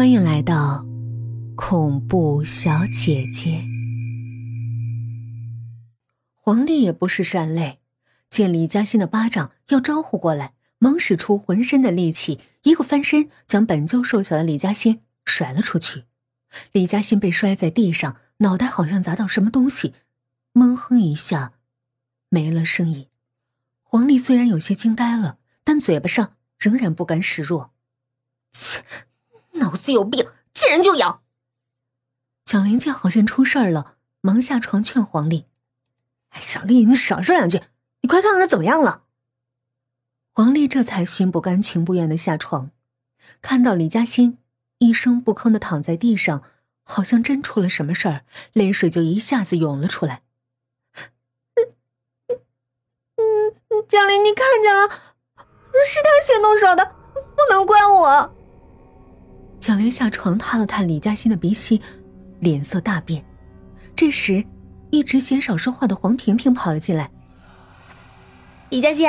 欢迎来到恐怖小姐姐。黄丽也不是善类，见李嘉欣的巴掌要招呼过来，忙使出浑身的力气，一个翻身将本就瘦小的李嘉欣甩了出去。李嘉欣被摔在地上，脑袋好像砸到什么东西，闷哼一下，没了声音。黄丽虽然有些惊呆了，但嘴巴上仍然不甘示弱。切！脑子有病，见人就咬。蒋玲见好像出事儿了，忙下床劝黄丽：“小丽，你少说两句，你快看看他怎么样了。”黄丽这才心不甘情不愿的下床，看到李嘉欣一声不吭的躺在地上，好像真出了什么事儿，泪水就一下子涌了出来。嗯嗯，蒋玲，你看见了，是他先动手的，不能怪我。蒋玲下床，探了探李嘉欣的鼻息，脸色大变。这时，一直嫌少说话的黄萍萍跑了进来：“李嘉欣，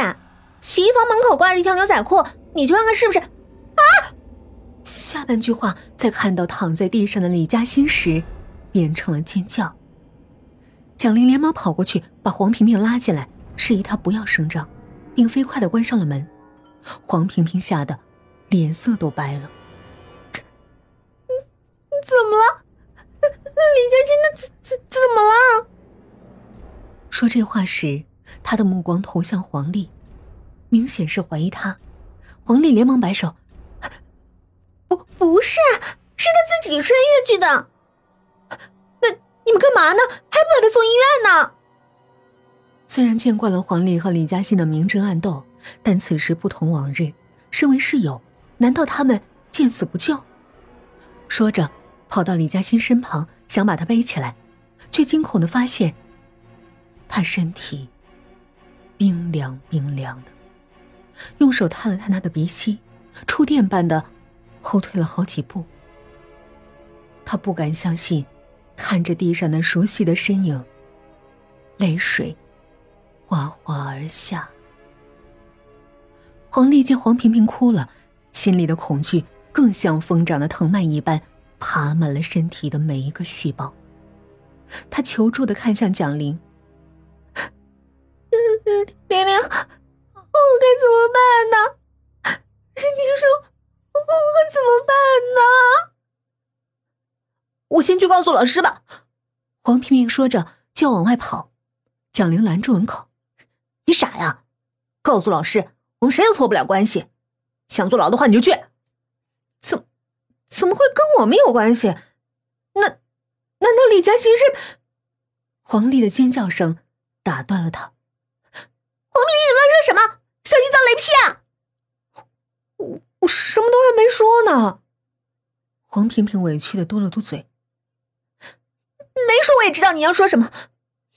洗衣房门口挂着一条牛仔裤，你去看看是不是？”啊！下半句话在看到躺在地上的李嘉欣时，变成了尖叫。蒋玲连忙跑过去，把黄萍萍拉进来，示意她不要声张，并飞快的关上了门。黄萍萍吓得脸色都白了。怎么了，李嘉欣？那怎怎怎么了？说这话时，他的目光投向黄丽，明显是怀疑他。黄丽连忙摆手：“不，不是，是他自己穿越去的。那你们干嘛呢？还不把他送医院呢？”虽然见惯了黄丽和李嘉欣的明争暗斗，但此时不同往日。身为室友，难道他们见死不救？说着。跑到李嘉欣身旁，想把她背起来，却惊恐的发现，她身体冰凉冰凉的，用手探了探她的鼻息，触电般的后退了好几步。他不敢相信，看着地上那熟悉的身影，泪水哗哗而下。黄丽见黄萍萍哭了，心里的恐惧更像疯长的藤蔓一般。爬满了身体的每一个细胞，他求助的看向蒋玲：“玲玲，我该怎么办呢？你说我怎么办呢？”我先去告诉老师吧。黄萍萍说着就要往外跑，蒋玲拦住门口：“你傻呀？告诉老师，我们谁都脱不了关系。想坐牢的话，你就去。怎？”么会跟我们有关系？那难道李嘉欣是？黄丽的尖叫声打断了他。黄丽，你乱说什么？小心遭雷劈啊！我我什么都还没说呢。黄萍萍委屈的嘟了嘟嘴。没说我也知道你要说什么。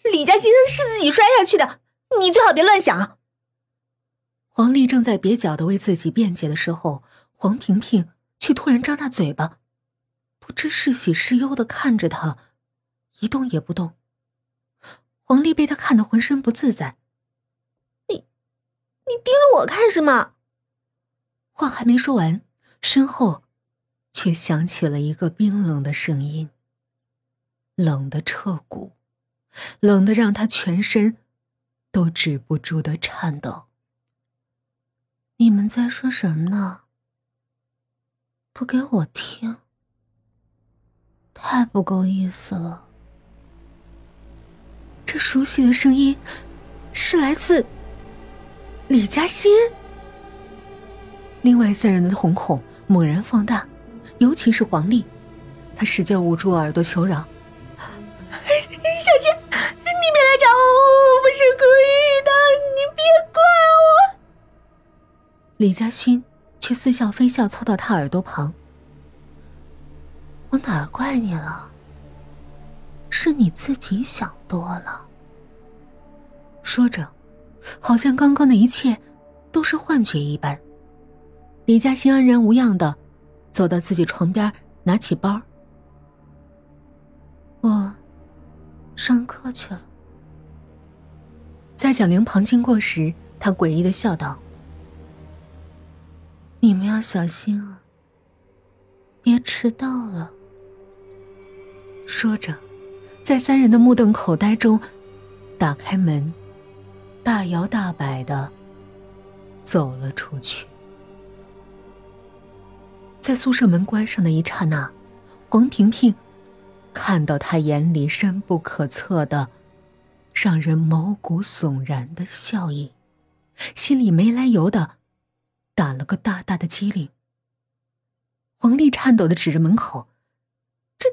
李嘉欣是自己摔下去的，你最好别乱想。黄丽正在蹩脚的为自己辩解的时候，黄萍萍。却突然张大嘴巴，不知是喜是忧的看着他，一动也不动。黄丽被他看得浑身不自在。你，你盯着我看什么？话还没说完，身后却响起了一个冰冷的声音，冷的彻骨，冷的让他全身都止不住的颤抖。你们在说什么呢？不给我听，太不够意思了。这熟悉的声音是来自李嘉欣。另外三人的瞳孔猛然放大，尤其是黄丽，她使劲捂住耳朵求饶：“小心，你别来找我，我不是故意的，你别怪我。”李嘉欣。却似笑非笑，凑到他耳朵旁。我哪儿怪你了？是你自己想多了。说着，好像刚刚的一切都是幻觉一般。李嘉欣安然无恙的走到自己床边，拿起包。我上课去了。在蒋玲旁经过时，他诡异的笑道。你们要小心啊！别迟到了。说着，在三人的目瞪口呆中，打开门，大摇大摆的走了出去。在宿舍门关上的一刹那，黄婷婷看到他眼里深不可测的、让人毛骨悚然的笑意，心里没来由的打了个大大的激灵。黄丽颤抖的指着门口：“这、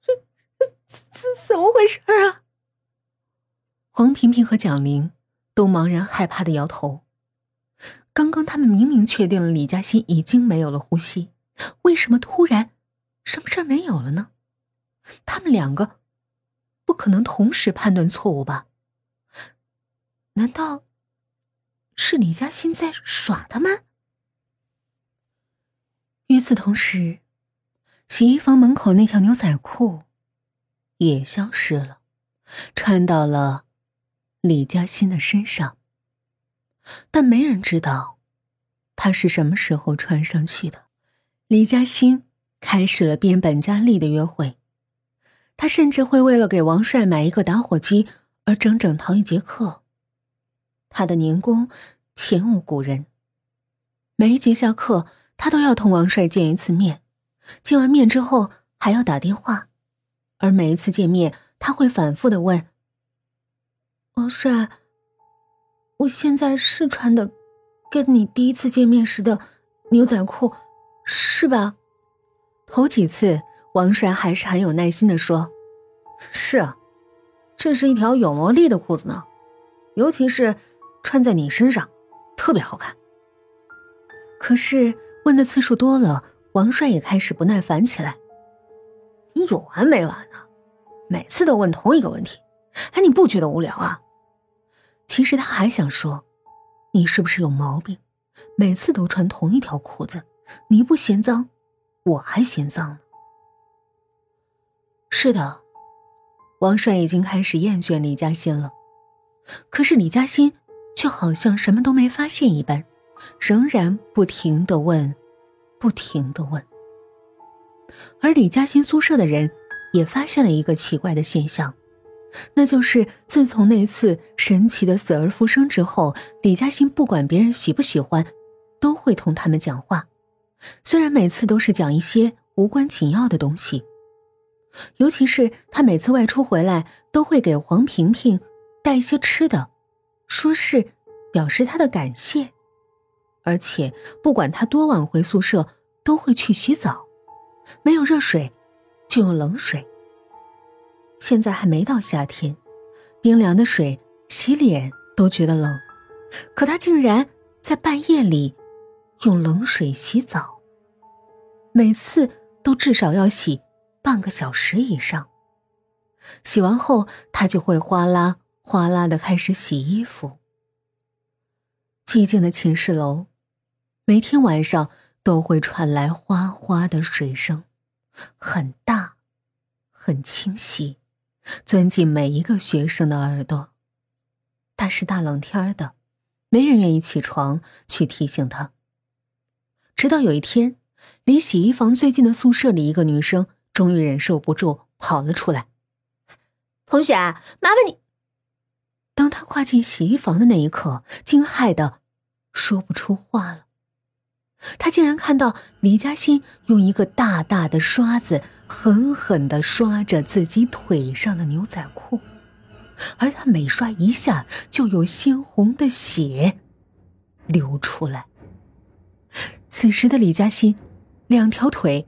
这、这、怎、怎么回事啊？”黄萍萍和蒋玲都茫然害怕的摇头。刚刚他们明明确定了李嘉欣已经没有了呼吸，为什么突然什么事儿没有了呢？他们两个不可能同时判断错误吧？难道是李嘉欣在耍他们？与此同时，洗衣房门口那条牛仔裤也消失了，穿到了李嘉欣的身上。但没人知道，他是什么时候穿上去的。李嘉欣开始了变本加厉的约会，他甚至会为了给王帅买一个打火机而整整逃一节课。他的年功前无古人，每一节下课。他都要同王帅见一次面，见完面之后还要打电话，而每一次见面，他会反复的问：“王帅，我现在是穿的跟你第一次见面时的牛仔裤，是吧？”头几次，王帅还是很有耐心的说：“是啊，这是一条有魔力的裤子呢，尤其是穿在你身上，特别好看。”可是。问的次数多了，王帅也开始不耐烦起来。你有完没完呢？每次都问同一个问题，哎，你不觉得无聊啊？其实他还想说，你是不是有毛病？每次都穿同一条裤子，你不嫌脏，我还嫌脏呢。是的，王帅已经开始厌倦李嘉欣了，可是李嘉欣却好像什么都没发现一般。仍然不停的问，不停的问。而李嘉欣宿舍的人也发现了一个奇怪的现象，那就是自从那次神奇的死而复生之后，李嘉欣不管别人喜不喜欢，都会同他们讲话。虽然每次都是讲一些无关紧要的东西，尤其是他每次外出回来，都会给黄萍萍带一些吃的，说是表示他的感谢。而且不管他多晚回宿舍，都会去洗澡，没有热水，就用冷水。现在还没到夏天，冰凉的水洗脸都觉得冷，可他竟然在半夜里用冷水洗澡，每次都至少要洗半个小时以上。洗完后，他就会哗啦哗啦的开始洗衣服。寂静的寝室楼。每天晚上都会传来哗哗的水声，很大，很清晰，钻进每一个学生的耳朵。但是大冷天的，没人愿意起床去提醒他。直到有一天，离洗衣房最近的宿舍里，一个女生终于忍受不住，跑了出来：“同学，麻烦你。”当他跨进洗衣房的那一刻，惊骇的说不出话了。他竟然看到李嘉欣用一个大大的刷子狠狠的刷着自己腿上的牛仔裤，而他每刷一下，就有鲜红的血流出来。此时的李嘉欣，两条腿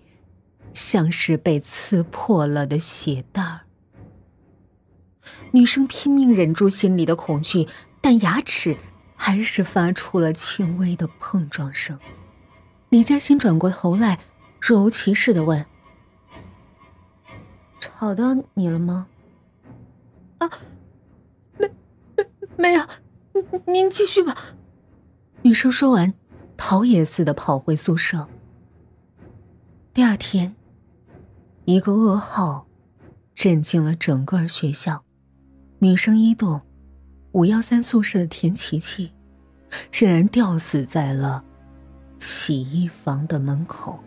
像是被刺破了的血袋儿。女生拼命忍住心里的恐惧，但牙齿还是发出了轻微的碰撞声。李嘉欣转过头来，若无其事的问：“吵到你了吗？”“啊，没，没，没有。您继续吧。”女生说完，逃也似的跑回宿舍。第二天，一个噩耗震惊了整个学校：女生一栋五幺三宿舍的田琪琪，竟然吊死在了。洗衣房的门口，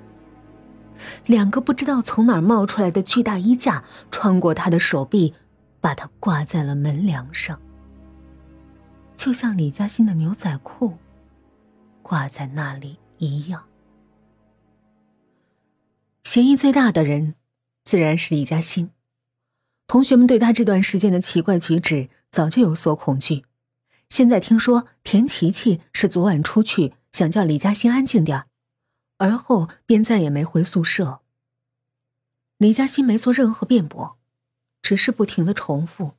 两个不知道从哪儿冒出来的巨大衣架穿过他的手臂，把他挂在了门梁上，就像李嘉欣的牛仔裤挂在那里一样。嫌疑最大的人，自然是李嘉欣。同学们对他这段时间的奇怪举止早就有所恐惧，现在听说田琪琪是昨晚出去想叫李嘉欣安静点而后便再也没回宿舍。李嘉欣没做任何辩驳，只是不停的重复：“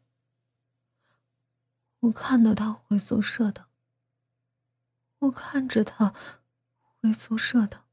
我看到他回宿舍的，我看着他回宿舍的。”